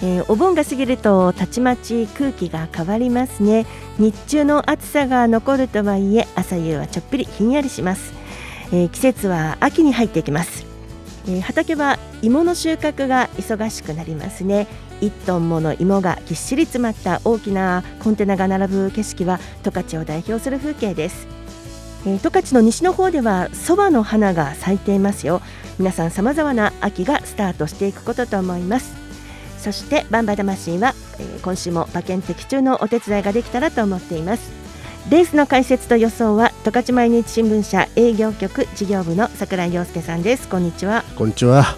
えー、お盆が過ぎるとたちまち空気が変わりますね。日中の暑さが残るとはいえ朝夕はちょっぴりひんやりします、えー、季節は秋に入っていきます、えー、畑は芋の収穫が忙しくなりますね。1トンもの芋がぎっしり詰まった大きなコンテナが並ぶ景色は十勝を代表する風景です。十勝の西の方ではそばの花が咲いていますよ。皆さん様々な秋がスタートしていくことと思います。そしてバンバ魂は、えー、今週も馬券的中のお手伝いができたらと思っています。レースの解説と予想は十勝毎日新聞社営業局事業部の桜井陽介さんです。こんにちは。こんにちは。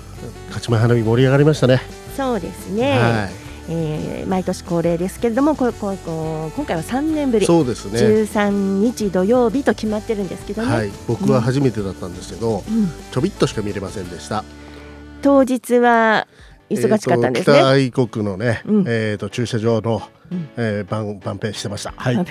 勝ち前花火盛り上がりましたね。そうですね、はい。えー、毎年恒例ですけれどもこここ今回は3年ぶり。そうですね。13日土曜日と決まってるんですけどね、はい、僕は初めてだったんですけど、うん、ちょびっとしか見れませんでした。当日は忙しかったんですね。北愛国のね、うん、えっ、と駐車場の、うん、えー、番番ペしてました。はい。やっ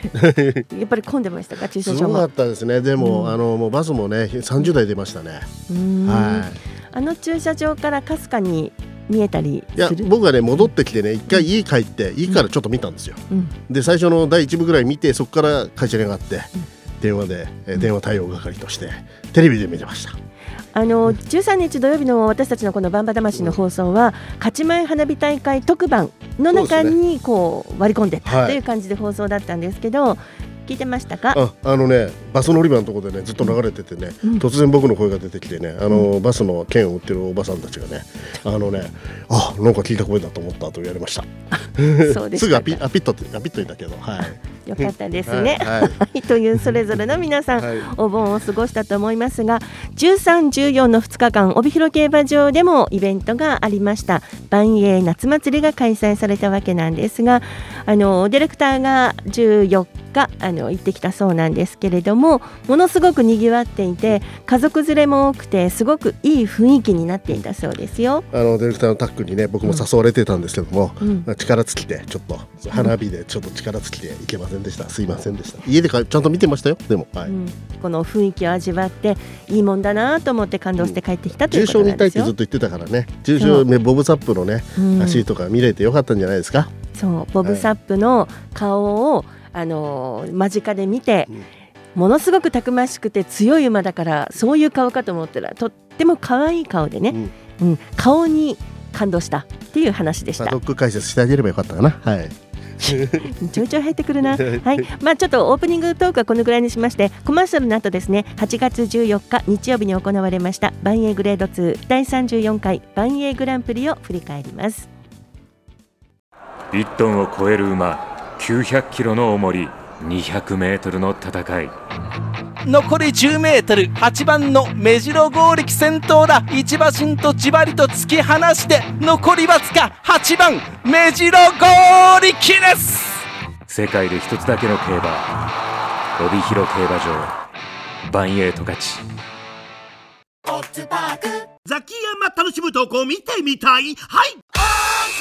ぱり混んでましたか？駐車場も。すごかったですね。でも、うん、あのもうバスもね三十台出ましたね。はい。あの駐車場からかすかに見えたりいや僕はね戻ってきてね一回家帰って家からちょっと見たんですよ。うん、で最初の第一部ぐらい見てそこから会社に上がって、電話で、え電話対応係としてテレビで見てました。あの13日土曜日の私たちのこの「バンバ魂」の放送は勝ち前花火大会特番の中にこう割り込んでたという感じで放送だったんですけど、聞いてましたか？ああのねバス乗り場のところでねずっと流れててね、うん、突然僕の声が出てきてねあの、うん、バスの券を売ってるおばさんたちがねあのねあなんか聞いた声だと思ったと言われました。そうです すぐアピアピッとアピッといたけどはいよかったですね、はい、はい、というそれぞれの皆さん、はい、お盆を過ごしたと思いますが13、14の2日間帯広競馬場でもイベントがありました。万栄夏祭りが開催されたわけなんですがあのディレクターが14日あの行ってきたそうなんですけれどもものすごくにぎわっていて家族連れも多くてすごくいい雰囲気になっていたそうですよ。あのディレクターのタックにね僕も誘われてたんですけども、うん、力尽きてちょっと花火でちょっと力尽きていけませんでした、すいませんでした。家でちゃんと見てましたよ。でも、はい、うん、この雰囲気を味わっていいもんだなと思って感動して帰ってきたということなんですよ、重症にいたいってずっと言ってたからね。重症ねボブサップのね、足とか見れてよかったんじゃないですか。そう。ボブサップの顔を、あの間近で見て、ものすごくたくましくて強い馬だからそういう顔かと思ったらとっても可愛い顔でね、うん、うん、顔に感動したっていう話でした。ドッグ解説してあげればよかったかな。はい。ちょいちょい入ってくるな。はい。まあちょっとオープニングトークはこのぐらいにしまして、コマーシャルの後ですね、8月14日日曜日に行われました。バンエーグレード2第34回バンエーグランプリを振り返ります。1トンを超える馬。900キロの重り200メートルの戦い。残り10メートル8番の目白剛力先頭だ。一馬身とじわりと突き放して残りわずか8番目白剛力です。世界で一つだけの競馬帯広競馬場。バンエイト勝ち。ザキヤマ楽しむ投稿見てみたい？はい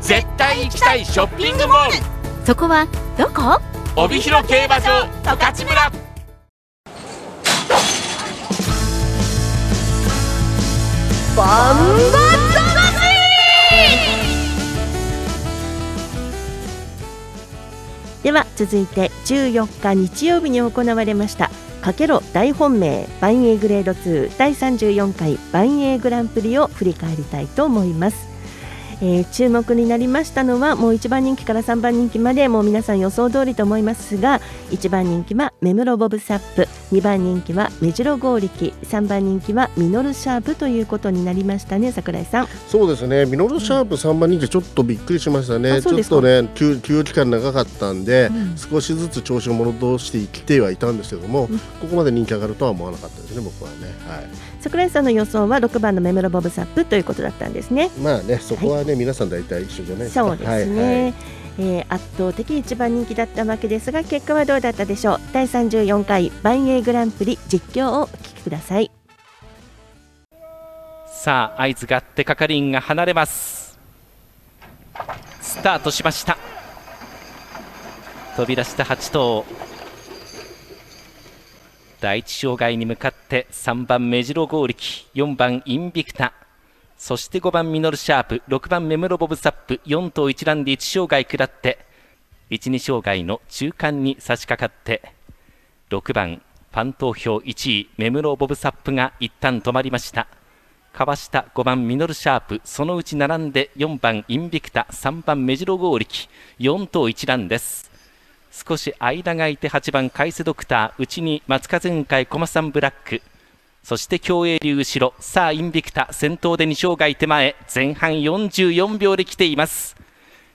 絶対行きたいショッピングモール。そこはどこ？帯広競馬場十勝村。バンバでは続いて14日日曜日に行われましたかけろ大本命バンエーグレード2第34回バンエーグランプリを振り返りたいと思いますえー、注目になりましたのはもう1番人気から3番人気までもう皆さん予想通りと思いますが1番人気は目室ボブサップ2番人気は目白剛力3番人気はミノルシャープということになりましたね桜井さん。そうですね。ミノルシャープ3番人気ちょっとびっくりしましたね、ちょっとね休休期間長かったんで、うん、少しずつ調子を戻してきてはいたんですけども、うん、ここまで人気上がるとは思わなかったですね僕はね。はい桜井さんの予想は6番のメムロボブサップということだったんですね。まあね、そこはね、はい、皆さん大体一緒じゃないですか。そうですね。はいはい。えー、圧倒的一番人気だったわけですが結果はどうだったでしょう？第34回万栄グランプリ実況をお聞きください。さあ合図があって係員が離れます。スタートしました。飛び出した8頭第一障害に向かって3番目白剛力4番インビクタそして5番ミノルシャープ6番メムロボブサップ4頭一覧で1障害下って12障害の中間に差し掛かって6番ファン投票1位メムロボブサップが一旦止まりました。かわした5番ミノルシャープそのうち並んで4番インビクタ3番メジロ剛力4頭一覧です。少し間が空いて8番カイセドクター内に松風雲海駒さんブラック。そして競泳流後ろさあインビクタ先頭で2障害手前前半44秒で来ています。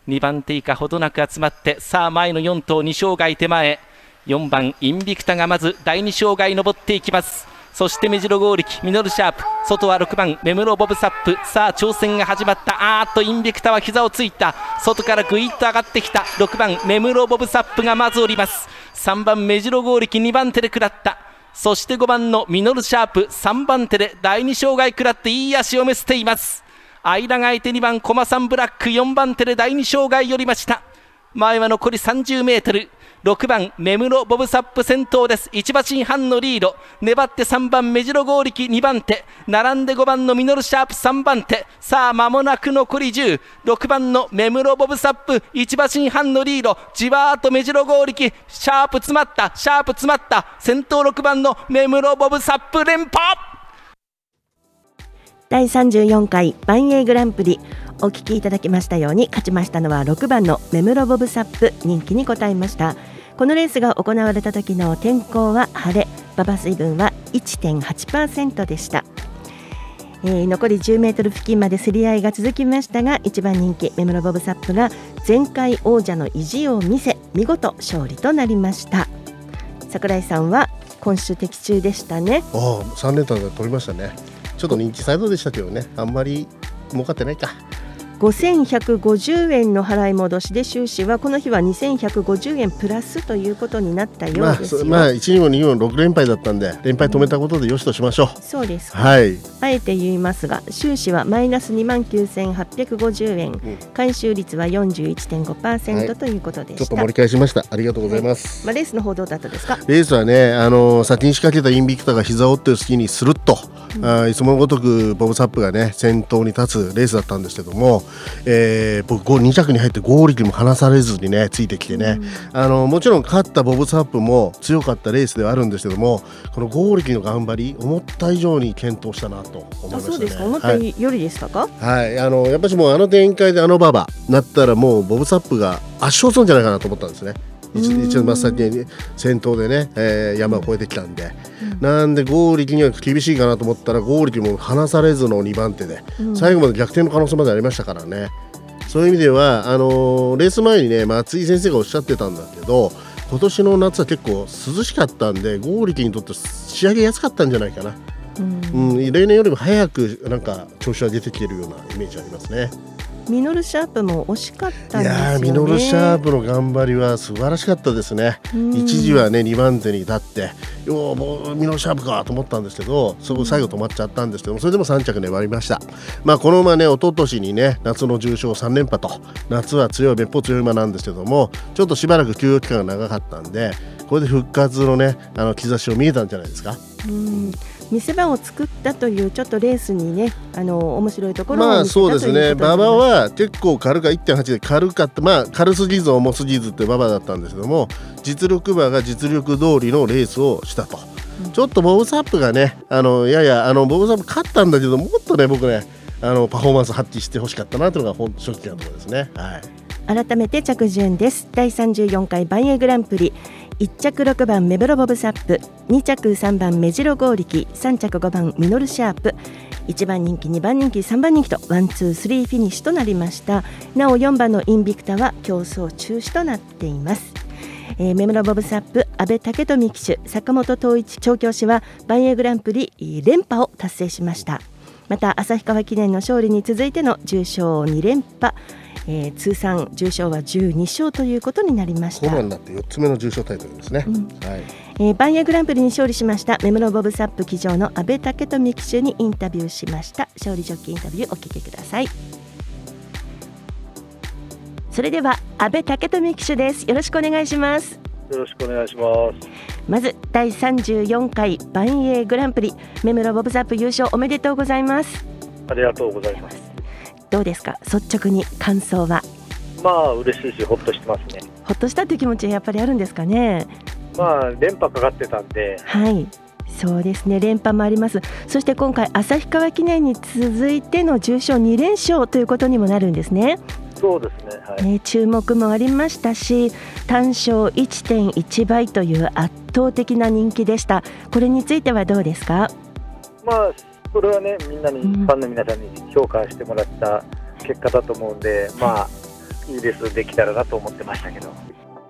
2番手以下ほどなく集まってさあ前の4頭2障害手前。4番インビクタがまず第2障害登っていきます。そして目白剛力ミノルシャープ外は6番目室ボブサップ。さあ挑戦が始まった。あーっとインビクタは膝をついた。外からぐいっと上がってきた。6番目室ボブサップがまず降ります。3番目白剛力2番手で食らった。そして5番のミノルシャープ3番手で第2障害食らっていい足を見せています。間が空いて2番コマサンブラック4番手で第2障害寄りました。前は残り30メートル。6番目室ボブサップ先頭です。1馬身半のリード。粘って3番目白剛力。2番手。並んで5番のミノルシャープ。3番手。さあ間もなく残り106番の目室ボブサップ。1馬身半のリード。じわーっと目白剛力。シャープ詰まった。シャープ詰まった。先頭6番の目室ボブサップ連覇。第34回万栄グランプリお聞きいただきましたように勝ちましたのは6番のメムロボブサップ人気に応えました。このレースが行われた時の天候は晴れ馬場水分は1.8%でした、えー、残り10メートル付近まで競り合いが続きましたが1番人気メムロボブサップが前回王者の意地を見せ見事勝利となりました。櫻井さんは今週的中でしたね。ああ3連単で取りましたね。ちょっと認知サイドでしたけどね。あんまり儲かってないか。5150円の払い戻しで収支はこの日は2150円プラスということになったようですまあ、まあ、1、2号、2号、6連敗だったんで連敗止めたことでよしとしましょう、うん、そうです。はい。あえて言いますが収支はマイナス2万9850円、うん、回収率は41.5%、はい、ということでちょっと盛り返しました。ありがとうございます、はい、まあ、レースの方どうだったですか？レースはねあの先に仕掛けたインビクタが膝を折ってる隙にスルッと、うん、あいつもごとくボブサップがね先頭に立つレースだったんですけども、えー、僕2着に入ってゴーリキも離されずにねついてきてね、うん、あのもちろん勝ったボブサップも強かったレースではあるんですけどもこのゴーリキの頑張り思った以上に健闘したなと思いました、ね、そうですか。思ったよりでしたか、はい、はい、あのやっぱしもうあの展開であの馬場なったらもうボブサップが圧勝するんじゃないかなと思ったんですね。一一番先に先頭でね、えー、山を越えてきたんで、うん、なんでゴーリキには厳しいかなと思ったらゴーリキも離されずの2番手で、うん、最後まで逆転の可能性までありましたからね。そういう意味ではあのー、レース前にね松井先生がおっしゃってたんだけど今年の夏は結構涼しかったんでゴーリキにとって仕上げやすかったんじゃないかな、うん、うん、例年よりも早くなんか調子は出てきてるようなイメージありますね。ミノルシャープも惜しかったんですよ、ね、ミノルシャープの頑張りは素晴らしかったですね、一時はね2番手に立ってよもうミノルシャープかと思ったんですけどそこ最後止まっちゃったんですけどそれでも3着粘りました、まあ、この馬ね一昨年にね夏の重賞3連覇と夏は強い別府強い馬なんですけどもちょっとしばらく休養期間が長かったんでこれで復活のねあの兆しを見えたんじゃないですか。うん見せ場を作ったというちょっとレースにねあの面白いところまあそうですね。馬場は結構軽か1.8で軽かった。まあ軽すぎず重すぎずって馬場だったんですけども実力馬が実力通りのレースをしたと、うん、ちょっとボブサップがねあのややあのボブサップ勝ったんだけどもっとね僕ねあのパフォーマンス発揮してほしかったなというのが本正直なところですね。はい。改めて着順です。第34回バンエーグランプリ1着6番メブロボブサップ2着3番メジロゴーリキ3着5番ミノルシャープ1番人気2番人気3番人気とワンツースリーフィニッシュとなりました。なお4番のインビクタは競走中止となっています。えー、メムロボブサップ阿部武臣騎手坂本東一調教師はばんえいグランプリ連覇を達成しました。また旭川記念の勝利に続いての重賞2連覇。えー、通算重賞は12勝ということになりました。ホームランになって4つ目の重賞タイトルですね。うん、はい。えー、バンヤグランプリに勝利しました。メムロボブサップ騎乗の阿部武富騎手にインタビューしました。勝利ジョッキーインタビューお聞きください。それでは阿部武富騎手です。よろしくお願いします。よろしくお願いします。まず第34回バンエーグランプリ。メムロボブサップ優勝おめでとうございます。ありがとうございますどうですか？率直に感想は。まあ嬉しいしほっとしてますね。ほっとしたという気持ちはやっぱりあるんですかね？まあ連覇かかってたんで。はい。そうですね。連覇もあります。そして今回旭川記念に続いての重賞2連勝ということにもなるんですね。そうですね,、はい、ね注目もありましたし単勝1.1倍という圧倒的な人気でした。これについてはどうですか？まあこれはねみんなに、ファンの皆さんに評価してもらった結果だと思うんで、まあいいレースできたらなと思ってましたけど。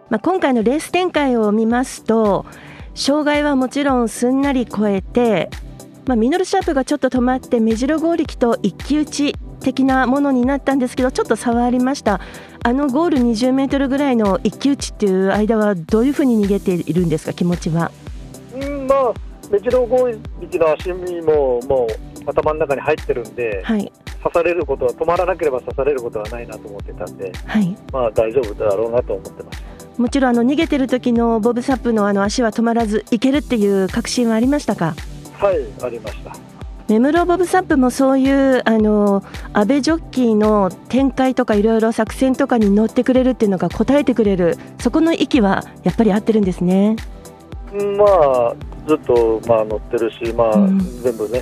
まあ、今回のレース展開を見ますと障害はもちろんすんなり越えて、まあ、ミノルシャープがちょっと止まって目白剛力と一騎打ち的なものになったんですけどちょっと差はありましたあのゴール20メートルぐらいの一騎打ちっていう間はどういうふうに逃げているんですか気持ちは？うんまあ目白剛力の足にももう頭の中に入ってるんで、はい、刺されることは止まらなければ刺されることはないなと思ってたんで、はい、まあ大丈夫だろうなと思ってます。もちろんあの逃げてる時のボブサップのあの足は止まらずいけるっていう確信はありましたか？はいありましたメムロボブサップもそういうあの安倍ジョッキーの展開とかいろいろ作戦とかに乗ってくれるっていうのが答えてくれるそこの息はやっぱり合ってるんですね。まあずっとまあ乗ってるし、まあ、うん、全部ね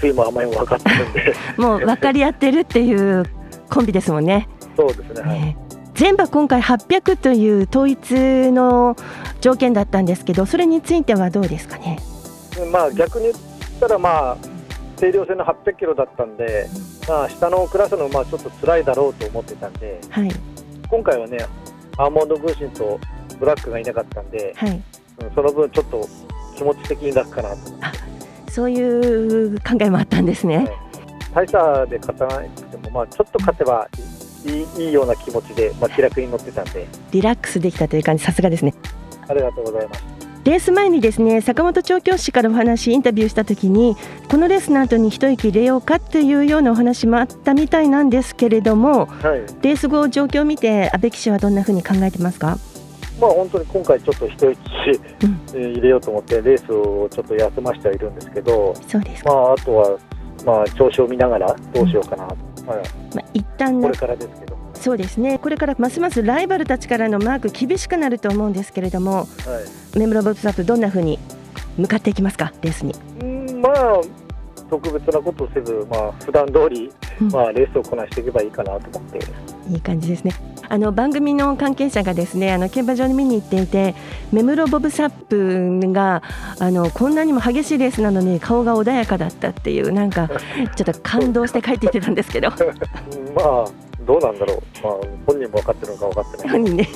水も甘いも分かってるんで。もう分かり合ってるっていうコンビですもんね。そうですね、はい。全部今回800という統一の条件だったんですけど、それについてはどうですかね？まあ逆に言ったら、まあ、定量戦の800キロだったんで、まあ、下のクラスのまあちょっと辛いだろうと思ってたんで、はい、今回はね、アーモンド・グーシンとブラックがいなかったんで、はい、その分、ちょっと気持ち的に楽かなと。そういう考えもあったんですね。はい、大差で勝たなくても、まあ、ちょっと勝てばいいいいような気持ちで、まあ、気楽に乗ってたんで。リラックスできたという感じさすがですね。ありがとうございます。レース前にですね坂本調教師からお話インタビューしたときにこのレースの後に一息入れようかというようなお話もあったみたいなんですけれども、はい、レース後状況を見て阿部騎手はどんなふうに考えてますか？まあ本当に今回ちょっと一息、うん、入れようと思ってレースをちょっと休ませてはいるんですけどそうです。まああとはまあ調子を見ながらどうしようかなと。うん。はい、まあ、一旦これからですけど。そうですね。これからますますライバルたちからのマーク厳しくなると思うんですけれども、はい、メムロボブサップどんなふうに向かっていきますか？レースに。うんまあ特別なことをせず、まあ普段通り、まあレースをこなしていけばいいかなと思って、いい感じですね。あの番組の関係者がですねあの競馬場に見に行っていてメムロボブサップがあのこんなにも激しいレースなのに顔が穏やかだったっていうなんかちょっと感動して帰っていってたんですけど。まあどうなんだろう、まあ、本人も分かってるのか分かってない。本人ね。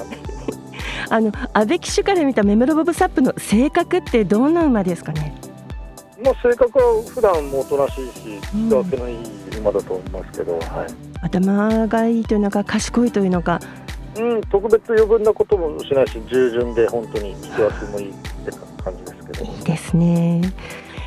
あの安倍騎手から見たメムロボブサップの性格ってどんな馬ですかね？まあ、性格は普段もおとなしいし、人分けのいい馬だと思いますけど、はい、頭がいいというのか、賢いというのか。うん、特別余分なこともしないし、従順で本当に引き分けもいいって感じですけど。いいですね。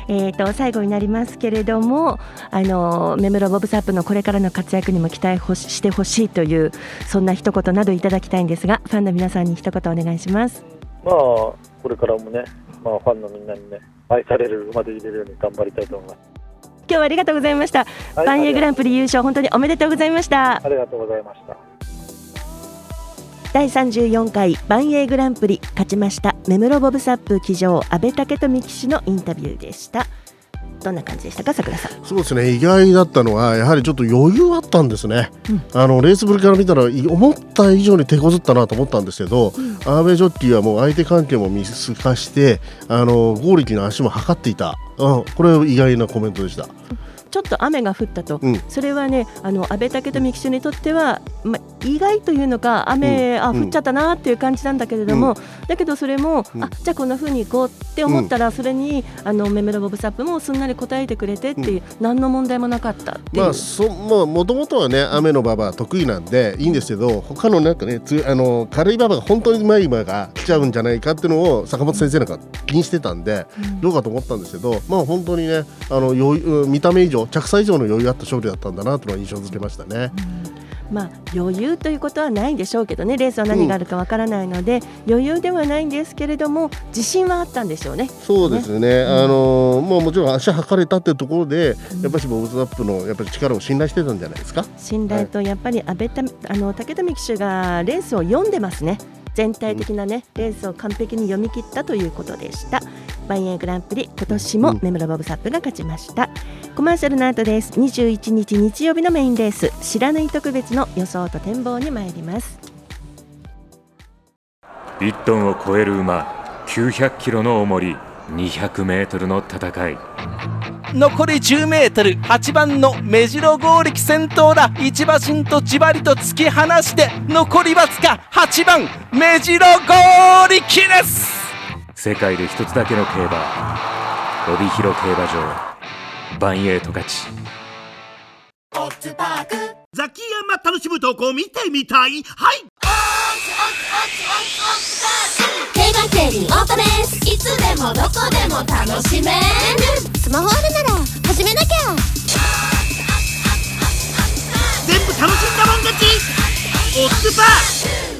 えーと、最後になりますけれどもあのメムロボブサップのこれからの活躍にも期待ほしてほしいというそんな一言などいただきたいんですがファンの皆さんに一言お願いします。まあこれからもね、まあ、ファンのみんなにね愛される馬で入れるように頑張りたいと思います今日はありがとうございました、はい、バンエグランプリ優勝本当におめでとうございました。ありがとうございました。第34回バンエーグランプリ勝ちました。メムロボブサップ騎乗阿部武富騎手のインタビューでしたどんな感じでしたか？桜さん。そうですね。意外だったのはやはりちょっと余裕あったんですね、うん、あのレースぶりから見たら思った以上に手こずったなと思ったんですけど、うん、アーベジョッキーはもう相手関係も見透かしてあのゴーリキの足も測っていた、うん、これ意外なコメントでした。ちょっと雨が降ったと、うん、それはねあの安倍武富騎手にとっては、ま、意外というのか雨、うん、あ降っちゃったなっていう感じなんだけれども、うん、だけどそれも、あじゃあこんなふうに行こうって思ったら、それにあのメメロボブサップもすんなり答えてくれてっていう、何の問題もなかったっていう。まあそまあもともとはね雨の馬場得意なんでいいんですけど他のなんかねつあの軽い馬場が本当にうまい馬が来ちゃうんじゃないかっていうのを坂本先生なんか気にしてたんで、どうかと思ったんですけどまあ本当にねあの見た目以上着差以上の余裕あった勝利だったんだなというのは印象付けましたね。まあ、余裕ということはないんでしょうけどねレースは何があるかわからないので、うん、余裕ではないんですけれども自信はあったんでしょうね。そうですね、ね。うん、あのもうもちろん足測れたっていうところで、やっぱりボブズアップのやっぱり力を信頼してたんじゃないですか？信頼とやっぱり安倍たあの武富騎手がレースを読んでますね。全体的なねレースを完璧に読み切ったということでした万円グランプリ今年も根室ボブサップが勝ちました、うん、コマーシャルの後です。21日日曜日のメインレース。白縫い特別の予想と展望に参ります。1トンを超える馬。900キロの重り。200メートルの戦い。残り10メートル。8番の目白剛力先頭だ。一馬身とじわりと突き放して。残りわずか8番。目白剛力です世界で一つだけの競馬帯広競馬場バンエイト勝ち。ザキヤマ楽しむ投稿見てみたい。はい。競馬競輪オートレースいつでもどこでも楽しめる。スマホあるなら始めなきゃ。全部楽しんだもん勝ち。オッズパー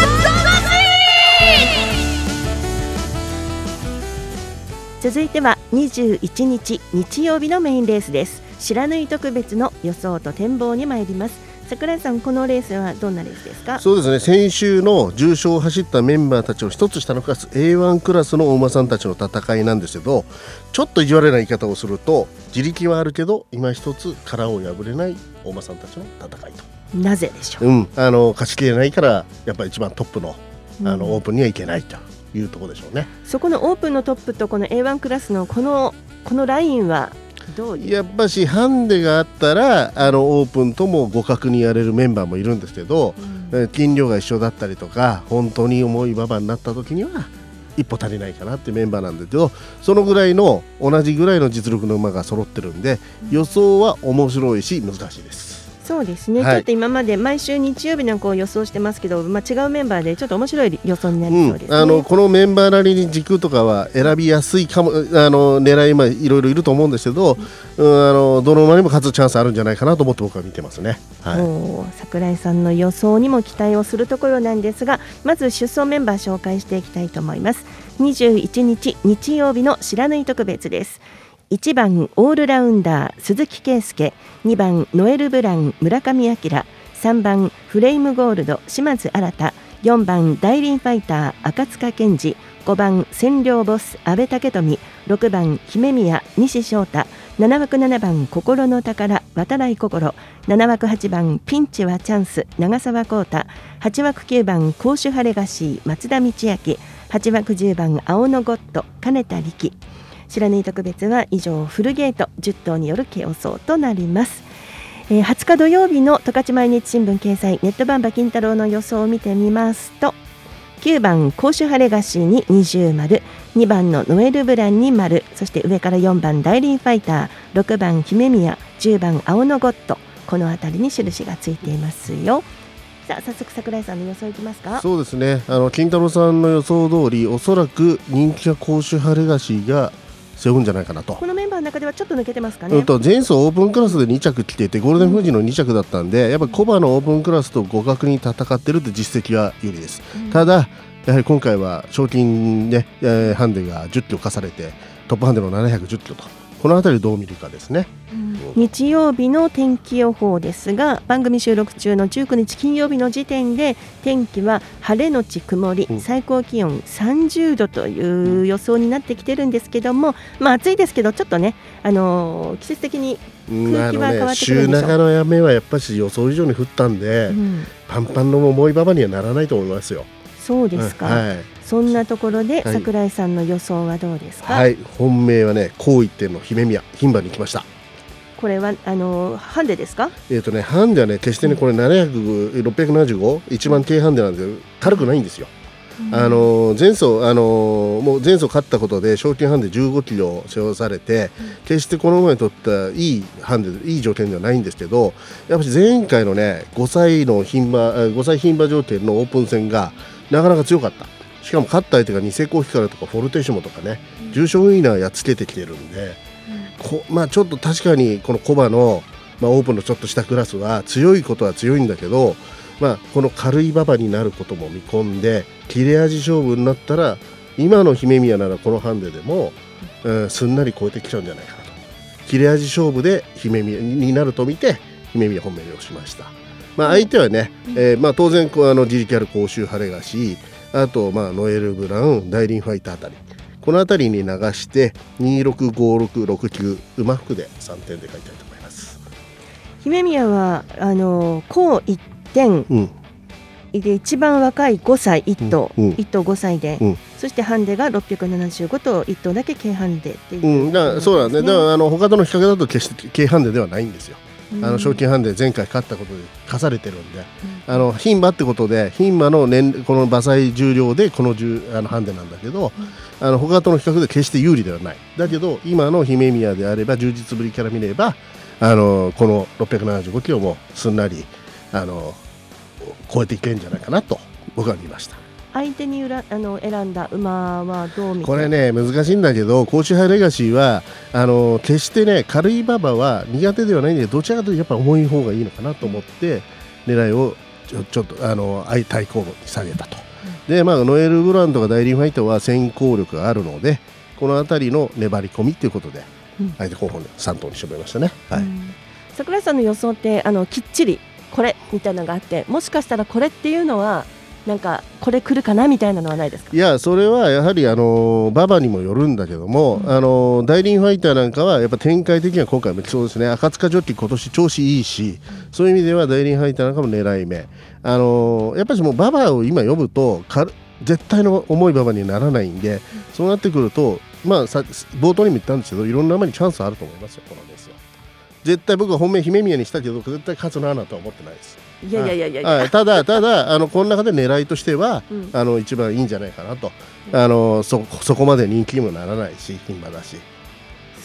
続いては21日日曜日のメインレースです。白縫特別の予想と展望に参ります。桜井さん、このレースはどんなレースですか？そうですね。先週の重賞を走ったメンバーたちの一つ下のクラス A1 クラスのお馬さんたちの戦いなんですけどちょっと意地悪な言い方をすると自力はあるけど今一つ殻を破れないお馬さんたちの戦いと。なぜでしょう、うん、あの勝ちきれないからやっぱり一番トップのあの、オープンにはいけないというところでしょうね。そこのオープンのトップとこの A1 クラスのこのこのラインはやっぱしハンデがあったらあのオープンとも互角にやれるメンバーもいるんですけど、うん、斤量が一緒だったりとか本当に重い馬場になった時には一歩足りないかなってメンバーなんですけどそのぐらいの同じぐらいの実力の馬が揃ってるんで予想は面白いし難しいです。そうですね、はい、ちょっと今まで毎週日曜日のこう予想してますけど、まあ、違うメンバーでちょっと面白い予想になりそうです、ねうん、あのこのメンバーなりに軸とかは選びやすいかもあの狙いもいろいろいると思うんですけど、うん、あのどの馬にも勝つチャンスあるんじゃないかなと思って僕は見てますね、はい、桜井さんの予想にも期待をするところなんですがまず出走メンバー紹介していきたいと思います。21日日曜日の白縫特別です1番オールラウンダー鈴木圭介。2番ノエル・ブラン村上明。3番フレイムゴールド島津新。4番大輪ファイター赤塚健二。5番占領ボス阿部武富。6番姫宮西翔太。7枠7番心の宝渡来心。7枠8番ピンチはチャンス長澤浩太。8枠9番甲州ハレガシー松田道明。8枠10番青のゴッド金田力。白縫特別は以上フルゲート10頭による競争となります、えー、20日土曜日の十勝毎日新聞掲載ネットバンバ金太郎の予想を見てみますと9番甲州晴れ菓子に20丸2番のノエルブランに丸そして上から4番ダイリーファイター6番姫宮10番青のゴッドこの辺りに印がついていますよ。さあ早速桜井さんの予想いきますか？そうですね。あの金太郎さんの予想通りおそらく人気が甲州晴れ菓子が背負うんじゃないかなと。このメンバーの中ではちょっと抜けてますかね、うん、と前走オープンクラスで2着来ていてゴールデンフージの2着だったんで、うん、やっぱりコバのオープンクラスと互角に戦ってるって実績は有利です、うん、ただやはり今回は賞金ね、えー、ハンデが10キロ課されてトップハンデの710キロとこの辺りどう見るかですね、うん、日曜日の天気予報ですが番組収録中の19日金曜日の時点で天気は晴れのち曇り、うん、最高気温30度という予想になってきてるんですけども、まあ暑いですけどちょっとね、あのー、季節的に空気は変わってくるんでしょ、ね、週長の雨はやっぱり予想以上に降ったんで、うん、パンパンの重い馬場にはならないと思いますよ。そうですか、はい、そんなところで、櫻井さんの予想はどうですか？はい。本命はね高一点の姫宮牝馬に来ました。これはあのハンデですか？えっ、とねハンデはね決してねこれ700、675一番低ハンデなんですけど軽くないんですよ、あの前走あのもう前走勝ったことで賞金ハンデ15キロ背負されて、決してこの馬にとってはいいハンデいい条件ではないんですけどやっぱり前回のね5歳の牝馬5歳牝馬条件のオープン戦がなかなか強かったしかも勝った相手がニセコヒカルとかフォルテシモとかね、うん、重賞ウィーナーやっつけてきてるんで、うん、こまあ、ちょっと確かにこのコバの、まあ、オープンのちょっとしたクラスは強いことは強いんだけど、まあ、この軽い馬場になることも見込んで切れ味勝負になったら今の姫宮ならこのハンデでも、うん、すんなり超えてきちゃうんじゃないかなと。切れ味勝負で姫宮になると見て姫宮本命をしました。まあ、相手はね、えーまあ、当然あの自力ある甲州晴れがしあと、まあ、ノエル・ブラウンダイリン・ファイターあたり。この辺りに流して265669馬服で3点で書いたいと思います。姫宮はあの高1点、うん、で一番若い5歳1頭、うん、1頭5歳で、うん、そしてハンデが675と1頭だけ軽ハンデっていう、うん、だそうなんね。だからあの他との比較だと決して軽ハンデではないんですよあの賞金ハンデ前回勝ったことで課されてるんで、あの牝馬ってことで牝馬の年この馬歳重量でこのあのハンデなんだけど、あの他との比較で決して有利ではない。だけど今の姫宮であれば充実ぶりから見ればあのこの675キロもすんなりあの超えていけるんじゃないかなと僕は見ました。相手にあの選んだ馬はどう見これね難しいんだけど甲州杯レガシーはあの決してね軽い馬場は苦手ではないんだけどどちらかというとやっぱ重い方がいいのかなと思って狙いをちょちょっとあの相対抗に下げたと、うん、でまあノエル・ブランドがダイリンファイトは先行力があるのでこの辺りの粘り込みということで、うん、相手候補に3頭に絞りましたね、はい、櫻井さんの予想ってあのきっちりこれみたいなのがあってもしかしたらこれっていうのはなんかこれ来るかなみたいなのはないですか？いやそれはやはりあの馬場にもよるんだけども、うん、あのダイリンファイターなんかはやっぱ展開的には今回もそうですね赤塚ジョッキー今年調子いいし、そういう意味ではダイリンファイターなんかも狙い目。あのやっぱりもう馬場を今呼ぶと絶対の重い馬場にならないんで、そうなってくるとまあさ冒頭にも言ったんですけどいろんな馬にチャンスあると思いますよこのレースは。絶対僕は本命姫宮にしたけど絶対勝つなとは思ってないですいやいやいやいや、ただただあのこの中で狙いとしては、うん、あの一番いいんじゃないかなと、うん、あのそそこまで人気にもならないし牝馬だし。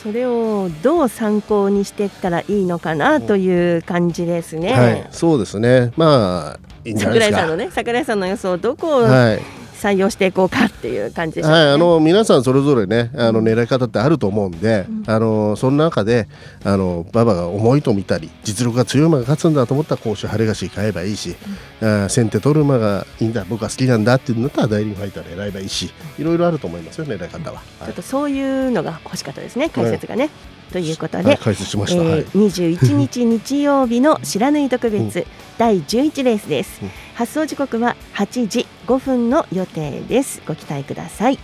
それをどう参考にしていったらいいのかなという感じですね、はい、そうですね。まあいいんじゃないですか。桜井さんのね桜井さんの予想どこを、はい採用していこうかっていう感じですね、はい、あの皆さんそれぞれねあの狙い方ってあると思うんで、うん、あのその中であの馬場が重いと見たり実力が強い馬が勝つんだと思ったら甲州晴れがし買えばいいし、うん、あ先手取る馬がいいんだ僕は好きなんだっていうんだったらダイリンファイター狙えばいいしいろいろあると思いますよ狙い方は、ちょっとそういうのが欲しかったですね解説がね、ということで、はい、解説しました、えー、21日日曜日の知らぬい特別、うん、第11レースです、うん、発送時刻は8時5分の予定です。ご期待ください。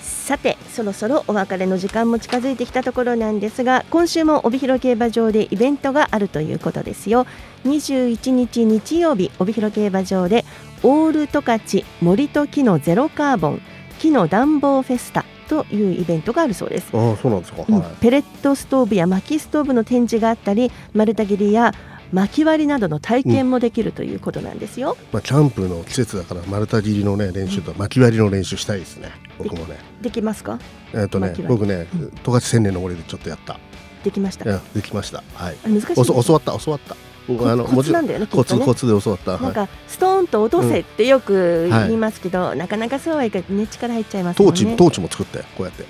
さてそろそろお別れの時間も近づいてきたところなんですが今週も帯広競馬場でイベントがあるということですよ。21日日曜日帯広競馬場でオール十勝森と木のゼロカーボン木の暖房フェスタというイベントがあるそうです。あそうなんですか、うん、ペレットストーブや薪ストーブの展示があったり丸太切りや薪割りなどの体験もできるということなんですよ。うん、まあキャンプの季節だから丸太切りのね練習と薪割りの練習したいですね。僕もね。できますか？えっ、とね僕ね十勝千年の森でちょっとやった。できました。できました。はい。難しい、教わった教わった。あのコツなんだよねコツ、コツで教わった。なんかストーンと落とせってよく言いますけど、なかなかそうはいかね力入っちゃいますもんね。トーチトーチも作ってこうやって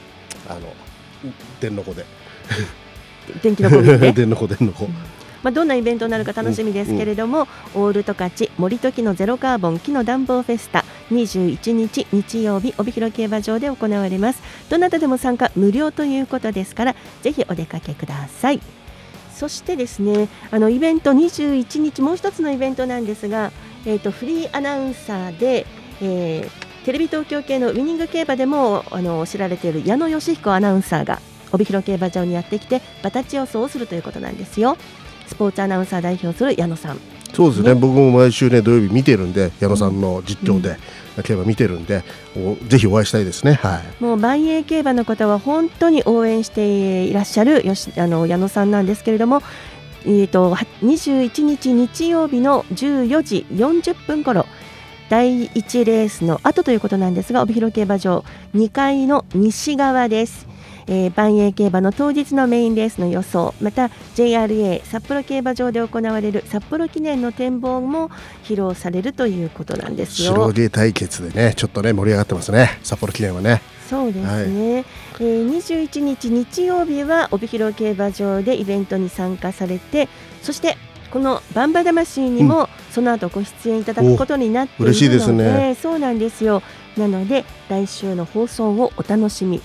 あの電の子で。電気の子ね。電の子電の子、まあ、どんなイベントになるか楽しみですけれども、オールトカチ森と木のゼロカーボン木の暖房フェスタ21日日曜日帯広競馬場で行われます。どなたでも参加無料ということですからぜひお出かけくださいそしてですねあのイベント21日もう1つのイベントなんですが、えーと、フリーアナウンサーで、えー、テレビ東京系のウイニング競馬でもあの知られている矢野義彦アナウンサーが帯広競馬場にやってきてバタッチ予想をするということなんですよ。スポーツアナウンサー代表する矢野さん。そうですね、ね、僕も毎週ね土曜日見てるんで矢野さんの実況で、うん、競馬見てるんでぜひお会いしたいですね、はい、もう万栄競馬の方は本当に応援していらっしゃるよしあの矢野さんなんですけれどもえーと、21日日曜日の14時40分頃第1レースの後ということなんですが帯広競馬場2階の西側ですえー、万栄競馬の当日のメインレースの予想。また JRA 札幌競馬場で行われる札幌記念の展望も披露されるということなんですよ。白毛対決でねちょっとね盛り上がってますね。札幌記念はね。そうですね、はい、えー、21日日曜日は帯広競馬場でイベントに参加されてそしてこのバンバ魂にもその後ご出演いただくことになっているので、うん、嬉しいですね。そうなんですよ。なので来週の放送をお楽しみ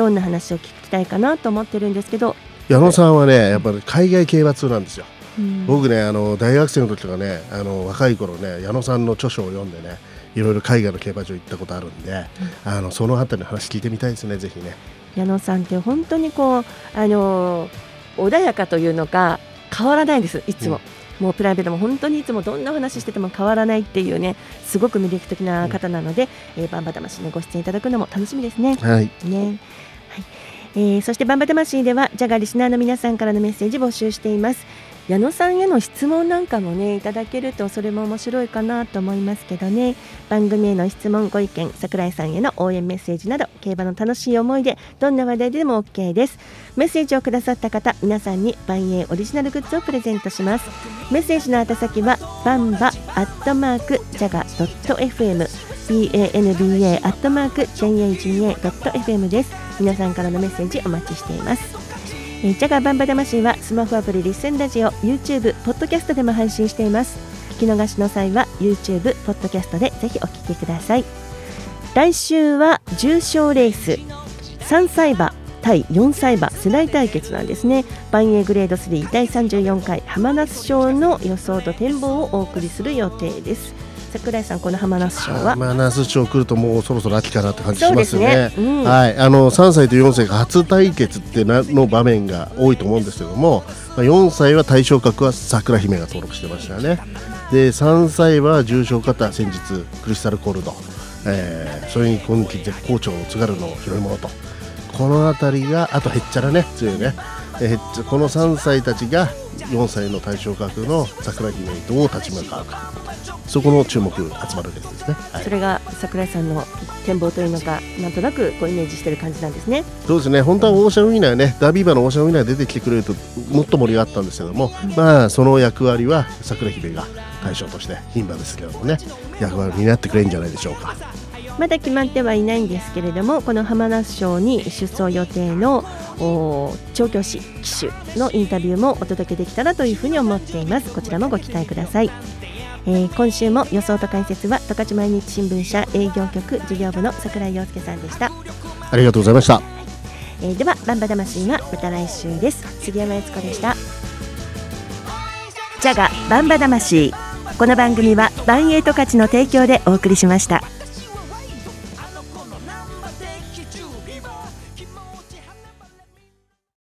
どんな話を聞きたいかなと思ってるんですけど。矢野さんはねやっぱり海外競馬通なんですよ、うん、僕ねあの大学生の時とかねあの若い頃ね矢野さんの著書を読んでねいろいろ海外の競馬場行ったことあるんで、うん、あのそのあたりの話聞いてみたいですねぜひね。矢野さんって本当にこうあの穏やかというのか変わらないですいつも、うん、もうプライベートも本当にいつもどんな話してても変わらないっていうねすごく魅力的な方なので、うん、えー、バンバ魂にご出演いただくのも楽しみですね。はい、ね。はいえー、そしてバンバ魂ではジャガリスナーの皆さんからのメッセージ募集しています。矢野さんへの質問なんかもねいただけるとそれも面白いかなと思いますけどね。番組への質問ご意見桜井さんへの応援メッセージなど競馬の楽しい思い出どんな話題でも OK です。メッセージをくださった方皆さんに万栄オリジナルグッズをプレゼントします。メッセージの宛先はバンバアットマークジャガ FM banba アットマーク jaga.fm です。皆さんからのメッセージお待ちしています。えー、ジャガーバンバ魂はスマホアプリリッスンラジオ YouTube ポッドキャストでも配信しています。聞き逃しの際は YouTube ポッドキャストでぜひお聞きください。来週は重賞レース。3歳馬対4歳馬世代対決なんですね。万栄グレード3第34回浜那須賞の予想と展望をお送りする予定です。桜井さんこの浜那須賞は。浜那須賞来るともうそろそろ秋かなって感じしますよね、ね。うん、はい。あの3歳と4歳が初対決ってなの場面が多いと思うんですけども、まあ、4歳は対象格は桜姫が登録してましたよね。で3歳は重賞方先日クリスタルコールド、えー、それに今季絶好調の津軽の広いものと。この辺りがあとへっちゃらね強いねえー、この3歳たちが4歳の対象格の桜姫にどう立ち向か。うかそこの注目集まるわけですね、はい、それが桜井さんの展望というのかなんとなくこうイメージしてる感じなんですね。そうですね。本当はオーシャンウィナーねダービー馬のオーシャンウィナー出てきてくれるともっと盛り上がったんですけども、うん、まあその役割は桜姫が対象として牝馬ですけどもね役割になってくれるんじゃないでしょうかまだ決まってはいないんですけれどもこの浜那須賞に出走予定の調教師騎手のインタビューもお届けできたらというふうに思っています。こちらもご期待ください、えー、今週も予想と解説は十勝毎日新聞社営業局事業部の櫻井陽介さんでした。ありがとうございました、はい、えー、ではバンバ魂はまた来週です。杉山悦子でした。ジャガバンバ魂。この番組はバンエイト価値の提供でお送りしました。